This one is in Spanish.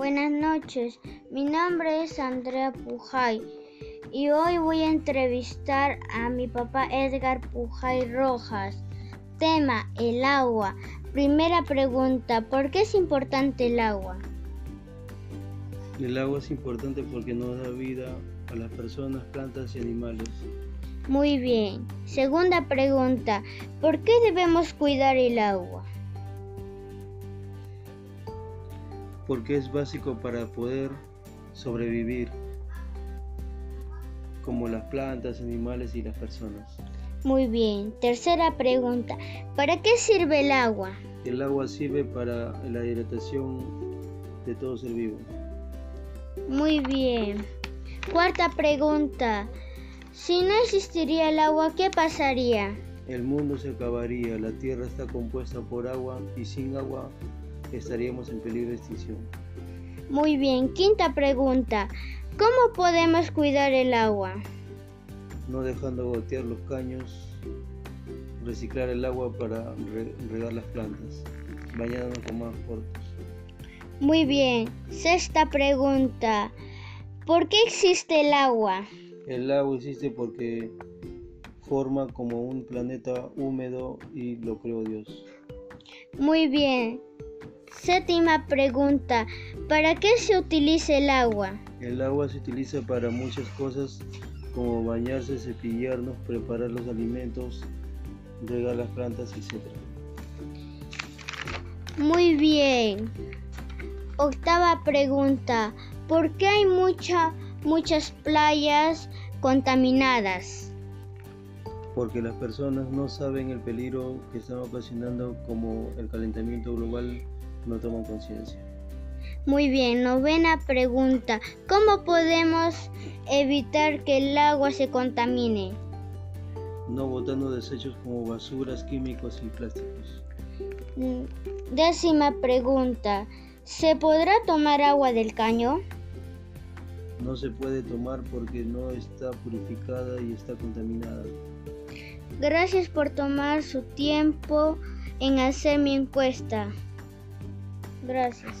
buenas noches. Mi nombre es Andrea Pujay y hoy voy a entrevistar a mi papá Edgar Pujay Rojas. Tema, el agua. Primera pregunta, ¿por qué es importante el agua? El agua es importante porque nos da vida a las personas, plantas y animales. Muy bien. Segunda pregunta, ¿por qué debemos cuidar el agua? Porque es básico para poder sobrevivir, como las plantas, animales y las personas. Muy bien. Tercera pregunta, ¿para qué sirve el agua? El agua sirve para la hidratación de todo ser vivo. Muy bien. Cuarta pregunta, si no existiría el agua, ¿qué pasaría? El mundo se acabaría, la tierra está compuesta por agua y sin agua estaríamos en peligro de extinción. Muy bien, quinta pregunta. ¿Cómo podemos cuidar el agua? No dejando gotear los caños, reciclar el agua para regar las plantas, bañándonos con más cortos. Muy bien, sexta pregunta. ¿Por qué existe el agua? El agua existe porque forma como un planeta húmedo y lo creó Dios. Muy bien. Séptima pregunta. ¿Para qué se utiliza el agua? El agua se utiliza para muchas cosas como bañarse, cepillarnos, preparar los alimentos, regar las plantas, etc. Muy bien. Octava pregunta. ¿Por qué hay mucha, muchas playas contaminadas? Porque las personas no saben el peligro que están ocasionando como el calentamiento global no toman conciencia. Muy bien, novena pregunta. ¿Cómo podemos evitar que el agua se contamine? No botando desechos como basuras, químicos y plásticos. Mm, décima pregunta. ¿Se podrá tomar agua del caño? No se puede tomar porque no está purificada y está contaminada. Gracias por tomar su tiempo en hacer mi encuesta. Gracias.